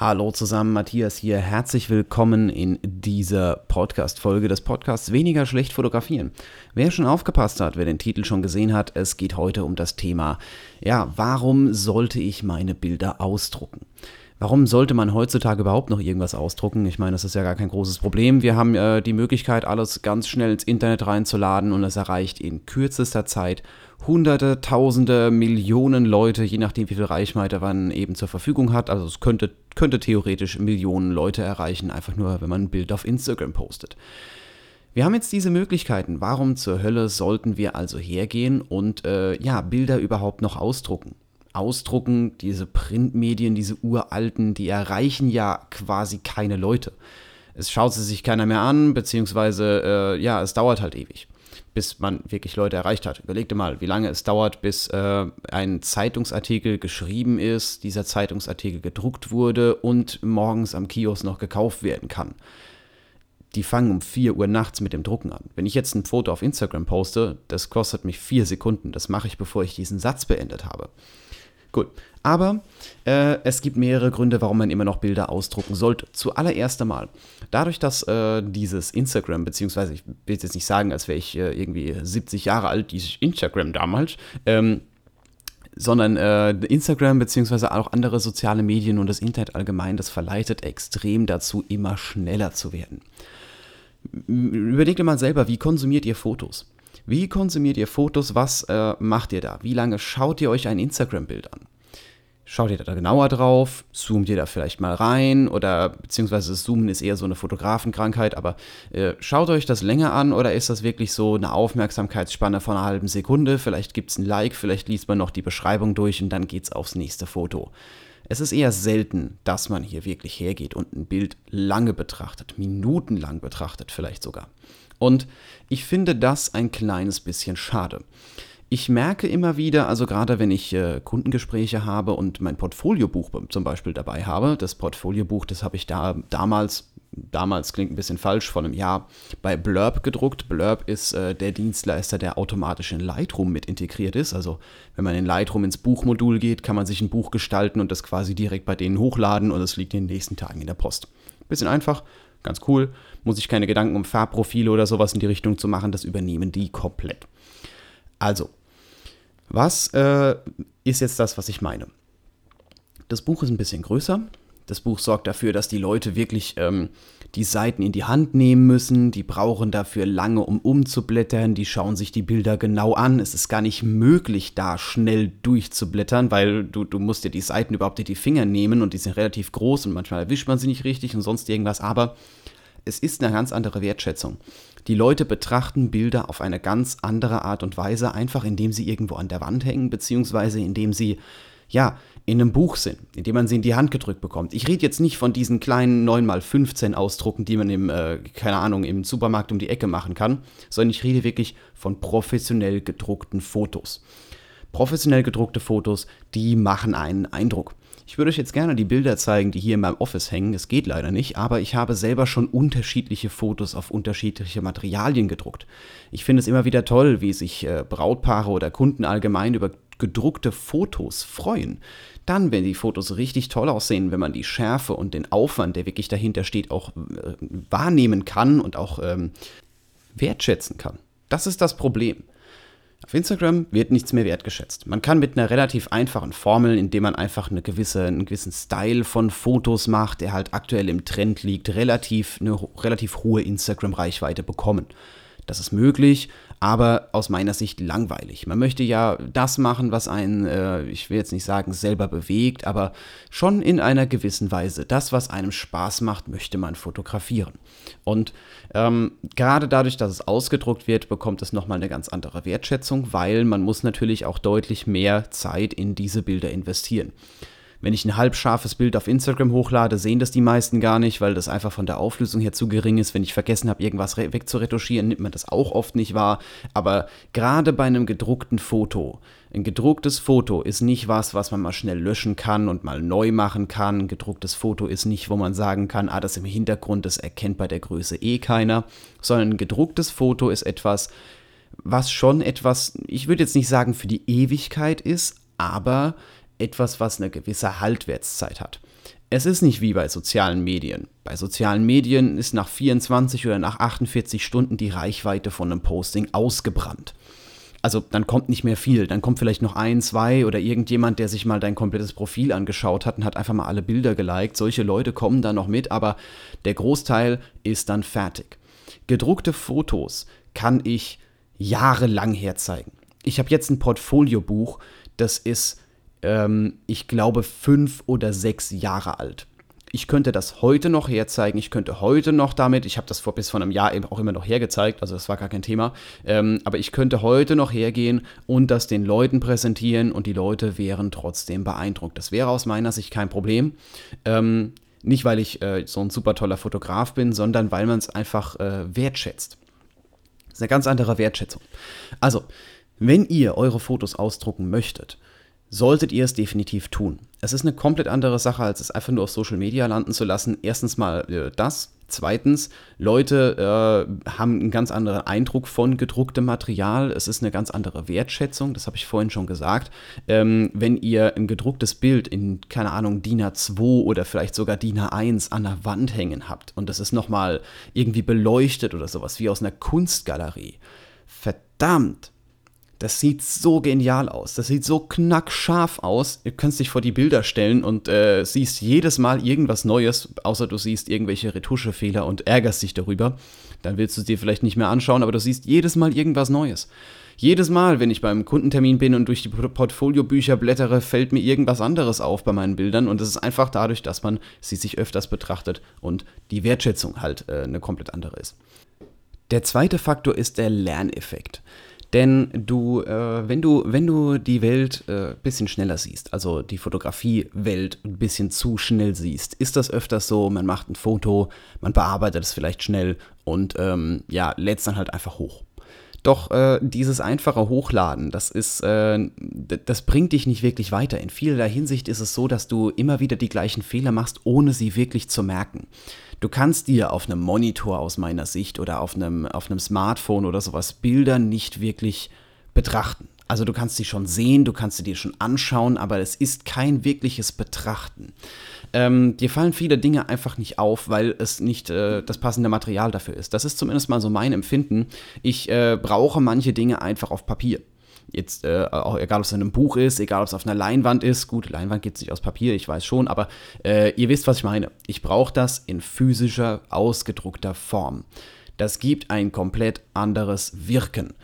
Hallo zusammen, Matthias hier. Herzlich willkommen in dieser Podcast-Folge des Podcasts Weniger schlecht fotografieren. Wer schon aufgepasst hat, wer den Titel schon gesehen hat, es geht heute um das Thema, ja, warum sollte ich meine Bilder ausdrucken? Warum sollte man heutzutage überhaupt noch irgendwas ausdrucken? Ich meine, das ist ja gar kein großes Problem. Wir haben äh, die Möglichkeit, alles ganz schnell ins Internet reinzuladen und es erreicht in kürzester Zeit Hunderte, Tausende, Millionen Leute, je nachdem, wie viel Reichweite man eben zur Verfügung hat. Also es könnte, könnte theoretisch Millionen Leute erreichen, einfach nur, wenn man ein Bild auf Instagram postet. Wir haben jetzt diese Möglichkeiten. Warum zur Hölle sollten wir also hergehen und äh, ja, Bilder überhaupt noch ausdrucken? Ausdrucken, diese Printmedien, diese uralten, die erreichen ja quasi keine Leute. Es schaut sie sich keiner mehr an, beziehungsweise äh, ja, es dauert halt ewig, bis man wirklich Leute erreicht hat. Überleg dir mal, wie lange es dauert, bis äh, ein Zeitungsartikel geschrieben ist, dieser Zeitungsartikel gedruckt wurde und morgens am Kiosk noch gekauft werden kann. Die fangen um 4 Uhr nachts mit dem Drucken an. Wenn ich jetzt ein Foto auf Instagram poste, das kostet mich 4 Sekunden. Das mache ich, bevor ich diesen Satz beendet habe. Gut. Aber äh, es gibt mehrere Gründe, warum man immer noch Bilder ausdrucken sollte. Zuallererst einmal, dadurch, dass äh, dieses Instagram, beziehungsweise ich will jetzt nicht sagen, als wäre ich äh, irgendwie 70 Jahre alt, dieses Instagram damals, ähm, sondern äh, Instagram beziehungsweise auch andere soziale Medien und das Internet allgemein, das verleitet extrem dazu, immer schneller zu werden. Überlegt ihr mal selber, wie konsumiert ihr Fotos? Wie konsumiert ihr Fotos? Was äh, macht ihr da? Wie lange schaut ihr euch ein Instagram-Bild an? Schaut ihr da genauer drauf? Zoomt ihr da vielleicht mal rein? Oder beziehungsweise Zoomen ist eher so eine Fotografenkrankheit, aber äh, schaut euch das länger an oder ist das wirklich so eine Aufmerksamkeitsspanne von einer halben Sekunde? Vielleicht gibt es ein Like, vielleicht liest man noch die Beschreibung durch und dann geht es aufs nächste Foto. Es ist eher selten, dass man hier wirklich hergeht und ein Bild lange betrachtet, minutenlang betrachtet vielleicht sogar. Und ich finde das ein kleines bisschen schade. Ich merke immer wieder, also gerade wenn ich äh, Kundengespräche habe und mein Portfoliobuch zum Beispiel dabei habe, das Portfoliobuch, das habe ich da damals, damals klingt ein bisschen falsch, vor einem Jahr bei Blurb gedruckt. Blurb ist äh, der Dienstleister, der automatisch in Lightroom mit integriert ist. Also wenn man in Lightroom ins Buchmodul geht, kann man sich ein Buch gestalten und das quasi direkt bei denen hochladen und es liegt in den nächsten Tagen in der Post. Bisschen einfach, Ganz cool. Muss ich keine Gedanken um Farbprofile oder sowas in die Richtung zu machen. Das übernehmen die komplett. Also, was äh, ist jetzt das, was ich meine? Das Buch ist ein bisschen größer. Das Buch sorgt dafür, dass die Leute wirklich ähm, die Seiten in die Hand nehmen müssen. Die brauchen dafür lange, um umzublättern. Die schauen sich die Bilder genau an. Es ist gar nicht möglich, da schnell durchzublättern, weil du, du musst dir die Seiten überhaupt in die Finger nehmen und die sind relativ groß und manchmal erwischt man sie nicht richtig und sonst irgendwas. Aber es ist eine ganz andere Wertschätzung. Die Leute betrachten Bilder auf eine ganz andere Art und Weise, einfach indem sie irgendwo an der Wand hängen, beziehungsweise indem sie ja, in einem Buch sind, in dem man sie in die Hand gedrückt bekommt. Ich rede jetzt nicht von diesen kleinen 9x15 Ausdrucken, die man im, äh, keine Ahnung, im Supermarkt um die Ecke machen kann, sondern ich rede wirklich von professionell gedruckten Fotos. Professionell gedruckte Fotos, die machen einen Eindruck. Ich würde euch jetzt gerne die Bilder zeigen, die hier in meinem Office hängen. Es geht leider nicht, aber ich habe selber schon unterschiedliche Fotos auf unterschiedliche Materialien gedruckt. Ich finde es immer wieder toll, wie sich äh, Brautpaare oder Kunden allgemein über gedruckte Fotos freuen. Dann, wenn die Fotos richtig toll aussehen, wenn man die Schärfe und den Aufwand, der wirklich dahinter steht, auch äh, wahrnehmen kann und auch ähm, wertschätzen kann. Das ist das Problem. Auf Instagram wird nichts mehr wertgeschätzt. Man kann mit einer relativ einfachen Formel, indem man einfach eine gewisse, einen gewissen Style von Fotos macht, der halt aktuell im Trend liegt, relativ, eine relativ hohe Instagram-Reichweite bekommen. Das ist möglich, aber aus meiner Sicht langweilig. Man möchte ja das machen, was einen, äh, ich will jetzt nicht sagen, selber bewegt, aber schon in einer gewissen Weise. Das, was einem Spaß macht, möchte man fotografieren. Und ähm, gerade dadurch, dass es ausgedruckt wird, bekommt es nochmal eine ganz andere Wertschätzung, weil man muss natürlich auch deutlich mehr Zeit in diese Bilder investieren. Wenn ich ein halbscharfes Bild auf Instagram hochlade, sehen das die meisten gar nicht, weil das einfach von der Auflösung her zu gering ist. Wenn ich vergessen habe, irgendwas wegzuretuschieren, nimmt man das auch oft nicht wahr. Aber gerade bei einem gedruckten Foto, ein gedrucktes Foto ist nicht was, was man mal schnell löschen kann und mal neu machen kann. Ein gedrucktes Foto ist nicht, wo man sagen kann, ah, das im Hintergrund, das erkennt bei der Größe eh keiner, sondern ein gedrucktes Foto ist etwas, was schon etwas, ich würde jetzt nicht sagen für die Ewigkeit ist, aber etwas, was eine gewisse Haltwertszeit hat. Es ist nicht wie bei sozialen Medien. Bei sozialen Medien ist nach 24 oder nach 48 Stunden die Reichweite von einem Posting ausgebrannt. Also dann kommt nicht mehr viel, dann kommt vielleicht noch ein, zwei oder irgendjemand, der sich mal dein komplettes Profil angeschaut hat und hat einfach mal alle Bilder geliked. Solche Leute kommen dann noch mit, aber der Großteil ist dann fertig. Gedruckte Fotos kann ich jahrelang herzeigen. Ich habe jetzt ein Portfoliobuch, das ist, ähm, ich glaube, fünf oder sechs Jahre alt ich könnte das heute noch herzeigen, ich könnte heute noch damit, ich habe das vor bis vor einem Jahr eben auch immer noch hergezeigt, also das war gar kein Thema, ähm, aber ich könnte heute noch hergehen und das den Leuten präsentieren und die Leute wären trotzdem beeindruckt. Das wäre aus meiner Sicht kein Problem. Ähm, nicht, weil ich äh, so ein super toller Fotograf bin, sondern weil man es einfach äh, wertschätzt. Das ist eine ganz andere Wertschätzung. Also, wenn ihr eure Fotos ausdrucken möchtet, solltet ihr es definitiv tun. Es ist eine komplett andere Sache, als es einfach nur auf Social Media landen zu lassen. Erstens mal äh, das. Zweitens, Leute äh, haben einen ganz anderen Eindruck von gedrucktem Material. Es ist eine ganz andere Wertschätzung, das habe ich vorhin schon gesagt. Ähm, wenn ihr ein gedrucktes Bild in, keine Ahnung, DIN A2 oder vielleicht sogar DIN A1 an der Wand hängen habt und das ist nochmal irgendwie beleuchtet oder sowas wie aus einer Kunstgalerie. Verdammt, das sieht so genial aus. Das sieht so knackscharf aus. Du kannst dich vor die Bilder stellen und äh, siehst jedes Mal irgendwas Neues, außer du siehst irgendwelche Retuschefehler und ärgerst dich darüber. Dann willst du es dir vielleicht nicht mehr anschauen, aber du siehst jedes Mal irgendwas Neues. Jedes Mal, wenn ich beim Kundentermin bin und durch die Portfoliobücher blättere, fällt mir irgendwas anderes auf bei meinen Bildern. Und es ist einfach dadurch, dass man sie sich öfters betrachtet und die Wertschätzung halt äh, eine komplett andere ist. Der zweite Faktor ist der Lerneffekt. Denn du, äh, wenn du, wenn du die Welt ein äh, bisschen schneller siehst, also die Fotografiewelt ein bisschen zu schnell siehst, ist das öfters so, man macht ein Foto, man bearbeitet es vielleicht schnell und ähm, ja, lädt es dann halt einfach hoch. Doch äh, dieses einfache Hochladen, das ist, äh, das bringt dich nicht wirklich weiter. In vielerlei Hinsicht ist es so, dass du immer wieder die gleichen Fehler machst, ohne sie wirklich zu merken. Du kannst dir auf einem Monitor aus meiner Sicht oder auf einem, auf einem Smartphone oder sowas Bilder nicht wirklich betrachten. Also du kannst sie schon sehen, du kannst sie dir schon anschauen, aber es ist kein wirkliches Betrachten. Ähm, dir fallen viele Dinge einfach nicht auf, weil es nicht äh, das passende Material dafür ist. Das ist zumindest mal so mein Empfinden. Ich äh, brauche manche Dinge einfach auf Papier. Jetzt, äh, auch egal ob es in einem Buch ist, egal ob es auf einer Leinwand ist. Gut, Leinwand gibt es nicht aus Papier, ich weiß schon, aber äh, ihr wisst, was ich meine. Ich brauche das in physischer, ausgedruckter Form. Das gibt ein komplett anderes Wirken.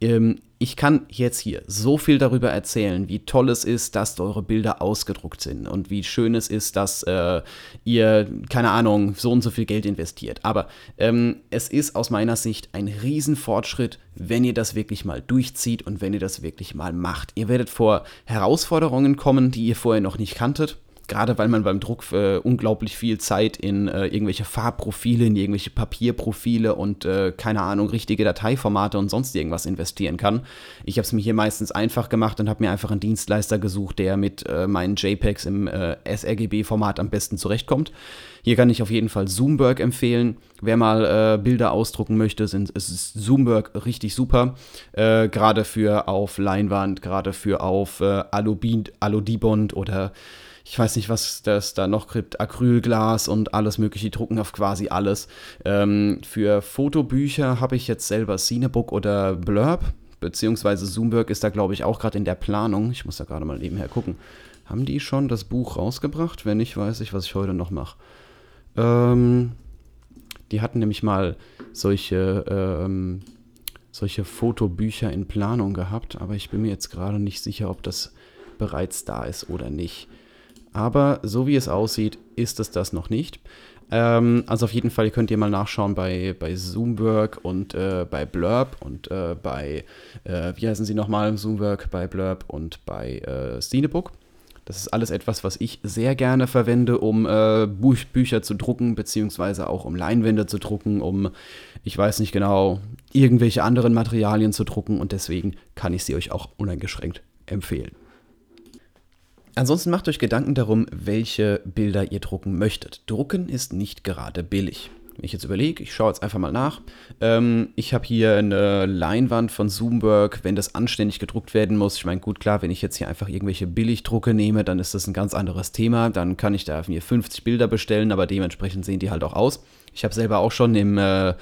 Ähm, ich kann jetzt hier so viel darüber erzählen, wie toll es ist, dass eure Bilder ausgedruckt sind und wie schön es ist, dass äh, ihr, keine Ahnung, so und so viel Geld investiert. Aber ähm, es ist aus meiner Sicht ein Riesenfortschritt, wenn ihr das wirklich mal durchzieht und wenn ihr das wirklich mal macht. Ihr werdet vor Herausforderungen kommen, die ihr vorher noch nicht kanntet gerade weil man beim Druck äh, unglaublich viel Zeit in äh, irgendwelche Farbprofile, in irgendwelche Papierprofile und äh, keine Ahnung, richtige Dateiformate und sonst irgendwas investieren kann. Ich habe es mir hier meistens einfach gemacht und habe mir einfach einen Dienstleister gesucht, der mit äh, meinen JPEGs im äh, sRGB-Format am besten zurechtkommt. Hier kann ich auf jeden Fall Zoomberg empfehlen. Wer mal äh, Bilder ausdrucken möchte, sind, ist Zoomberg richtig super. Gerade für auf Leinwand, gerade für auf äh, Aludibond oder ich weiß nicht, was das da noch gibt, Acrylglas und alles mögliche, die drucken auf quasi alles. Ähm, für Fotobücher habe ich jetzt selber Cinebook oder Blurb, beziehungsweise Zoomberg ist da, glaube ich, auch gerade in der Planung. Ich muss da gerade mal nebenher gucken. Haben die schon das Buch rausgebracht? Wenn nicht, weiß ich, was ich heute noch mache. Ähm, die hatten nämlich mal solche, ähm, solche Fotobücher in Planung gehabt, aber ich bin mir jetzt gerade nicht sicher, ob das bereits da ist oder nicht. Aber so wie es aussieht, ist es das noch nicht. Ähm, also auf jeden Fall könnt ihr mal nachschauen bei, bei Zoomwork und äh, bei Blurb und äh, bei, äh, wie heißen sie nochmal, Zoomwork, bei Blurb und bei äh, Cinebook. Das ist alles etwas, was ich sehr gerne verwende, um äh, Buch Bücher zu drucken, beziehungsweise auch um Leinwände zu drucken, um, ich weiß nicht genau, irgendwelche anderen Materialien zu drucken und deswegen kann ich sie euch auch uneingeschränkt empfehlen. Ansonsten macht euch Gedanken darum, welche Bilder ihr drucken möchtet. Drucken ist nicht gerade billig. wenn ich jetzt überlege, ich schaue jetzt einfach mal nach. Ähm, ich habe hier eine Leinwand von Zoomwork, wenn das anständig gedruckt werden muss. Ich meine, gut, klar, wenn ich jetzt hier einfach irgendwelche Billigdrucke nehme, dann ist das ein ganz anderes Thema. Dann kann ich da mir 50 Bilder bestellen, aber dementsprechend sehen die halt auch aus. Ich habe selber auch schon im äh,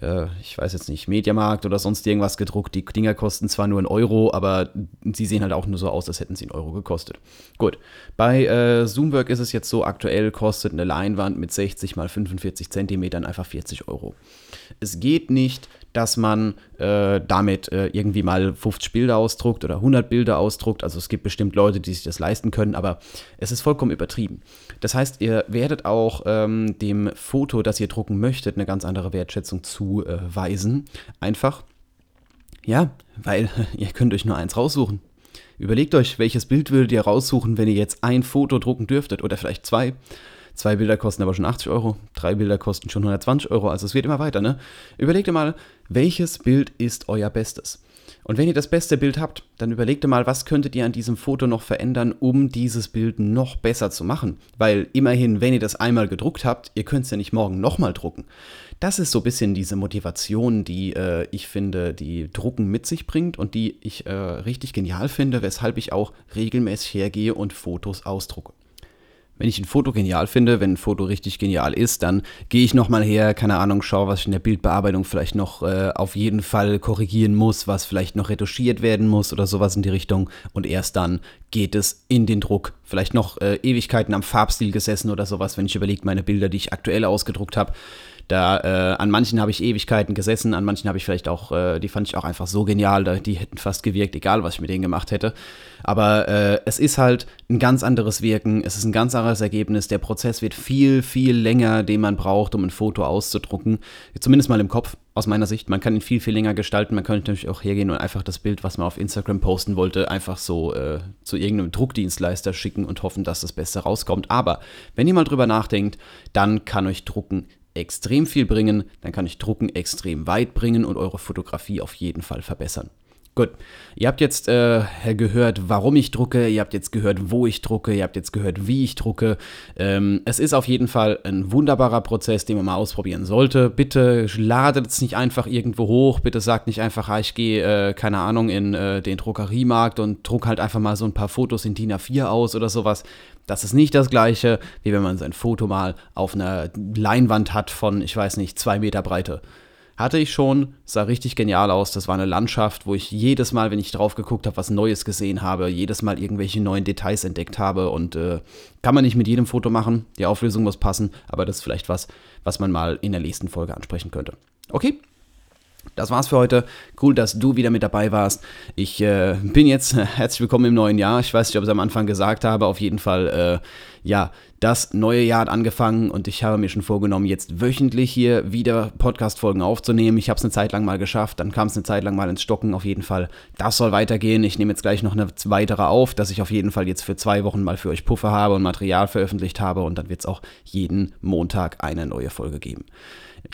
äh, ich weiß jetzt nicht, Mediamarkt oder sonst irgendwas gedruckt. Die Dinger kosten zwar nur einen Euro, aber sie sehen halt auch nur so aus, als hätten sie einen Euro gekostet. Gut, bei äh, Zoomwork ist es jetzt so, aktuell kostet eine Leinwand mit 60 mal 45 Zentimetern einfach 40 Euro. Es geht nicht, dass man äh, damit äh, irgendwie mal 50 Bilder ausdruckt oder 100 Bilder ausdruckt. Also es gibt bestimmt Leute, die sich das leisten können, aber es ist vollkommen übertrieben. Das heißt, ihr werdet auch ähm, dem Foto, das ihr drucken möchtet, eine ganz andere Wertschätzung zuweisen. Einfach, ja, weil ihr könnt euch nur eins raussuchen. Überlegt euch, welches Bild würdet ihr raussuchen, wenn ihr jetzt ein Foto drucken dürftet oder vielleicht zwei. Zwei Bilder kosten aber schon 80 Euro, drei Bilder kosten schon 120 Euro, also es wird immer weiter, ne? Überlegt ihr mal, welches Bild ist euer Bestes? Und wenn ihr das beste Bild habt, dann überlegt ihr mal, was könntet ihr an diesem Foto noch verändern, um dieses Bild noch besser zu machen. Weil immerhin, wenn ihr das einmal gedruckt habt, ihr könnt es ja nicht morgen nochmal drucken. Das ist so ein bisschen diese Motivation, die äh, ich finde, die Drucken mit sich bringt und die ich äh, richtig genial finde, weshalb ich auch regelmäßig hergehe und Fotos ausdrucke wenn ich ein Foto genial finde, wenn ein Foto richtig genial ist, dann gehe ich nochmal her, keine Ahnung, schaue, was ich in der Bildbearbeitung vielleicht noch äh, auf jeden Fall korrigieren muss, was vielleicht noch retuschiert werden muss oder sowas in die Richtung. Und erst dann geht es in den Druck. Vielleicht noch äh, Ewigkeiten am Farbstil gesessen oder sowas, wenn ich überlege, meine Bilder, die ich aktuell ausgedruckt habe. Da äh, an manchen habe ich Ewigkeiten gesessen, an manchen habe ich vielleicht auch, äh, die fand ich auch einfach so genial, da, die hätten fast gewirkt, egal was ich mit denen gemacht hätte. Aber äh, es ist halt ein ganz anderes Wirken, es ist ein ganz anderes Ergebnis. Der Prozess wird viel, viel länger, den man braucht, um ein Foto auszudrucken. Zumindest mal im Kopf, aus meiner Sicht. Man kann ihn viel, viel länger gestalten. Man könnte natürlich auch hergehen und einfach das Bild, was man auf Instagram posten wollte, einfach so äh, zu irgendeinem Druckdienstleister schicken und hoffen, dass das Beste rauskommt. Aber wenn ihr mal drüber nachdenkt, dann kann euch Drucken extrem viel bringen, dann kann ich Drucken extrem weit bringen und eure Fotografie auf jeden Fall verbessern. Gut, ihr habt jetzt äh, gehört, warum ich drucke, ihr habt jetzt gehört, wo ich drucke, ihr habt jetzt gehört, wie ich drucke. Ähm, es ist auf jeden Fall ein wunderbarer Prozess, den man mal ausprobieren sollte. Bitte ladet es nicht einfach irgendwo hoch, bitte sagt nicht einfach, ah, ich gehe, äh, keine Ahnung, in äh, den Druckeriemarkt und druck halt einfach mal so ein paar Fotos in DIN A4 aus oder sowas. Das ist nicht das gleiche, wie wenn man sein Foto mal auf einer Leinwand hat von, ich weiß nicht, zwei Meter Breite. Hatte ich schon, sah richtig genial aus. Das war eine Landschaft, wo ich jedes Mal, wenn ich drauf geguckt habe, was Neues gesehen habe, jedes Mal irgendwelche neuen Details entdeckt habe. Und äh, kann man nicht mit jedem Foto machen. Die Auflösung muss passen, aber das ist vielleicht was, was man mal in der nächsten Folge ansprechen könnte. Okay, das war's für heute. Cool, dass du wieder mit dabei warst. Ich äh, bin jetzt herzlich willkommen im neuen Jahr. Ich weiß nicht, ob ich es am Anfang gesagt habe. Auf jeden Fall, äh, ja, das neue Jahr hat angefangen und ich habe mir schon vorgenommen, jetzt wöchentlich hier wieder Podcast-Folgen aufzunehmen. Ich habe es eine Zeit lang mal geschafft, dann kam es eine Zeit lang mal ins Stocken. Auf jeden Fall, das soll weitergehen. Ich nehme jetzt gleich noch eine weitere auf, dass ich auf jeden Fall jetzt für zwei Wochen mal für euch Puffer habe und Material veröffentlicht habe und dann wird es auch jeden Montag eine neue Folge geben.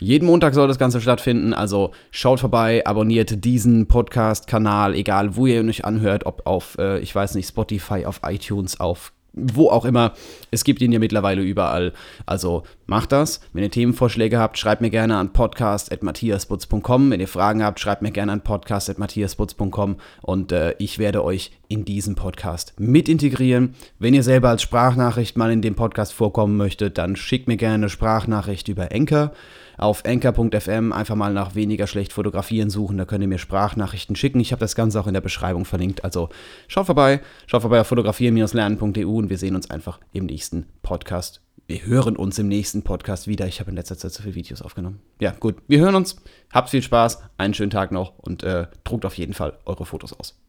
Jeden Montag soll das Ganze stattfinden, also schaut vorbei, abonniert diesen Podcast-Kanal, egal wo ihr euch anhört, ob auf, äh, ich weiß nicht, Spotify, auf iTunes, auf wo auch immer. Es gibt ihn ja mittlerweile überall. Also macht das. Wenn ihr Themenvorschläge habt, schreibt mir gerne an podcast.matthiasbutz.com. Wenn ihr Fragen habt, schreibt mir gerne an podcast.matthiasbutz.com und äh, ich werde euch in diesem Podcast mit integrieren. Wenn ihr selber als Sprachnachricht mal in dem Podcast vorkommen möchtet, dann schickt mir gerne eine Sprachnachricht über Enker auf anchor.fm einfach mal nach weniger schlecht fotografieren suchen. Da könnt ihr mir Sprachnachrichten schicken. Ich habe das Ganze auch in der Beschreibung verlinkt. Also schaut vorbei, schaut vorbei auf fotografieren-lernen.eu und wir sehen uns einfach im nächsten Podcast. Wir hören uns im nächsten Podcast wieder. Ich habe in letzter Zeit so viele Videos aufgenommen. Ja, gut. Wir hören uns. Habt viel Spaß. Einen schönen Tag noch und äh, druckt auf jeden Fall eure Fotos aus.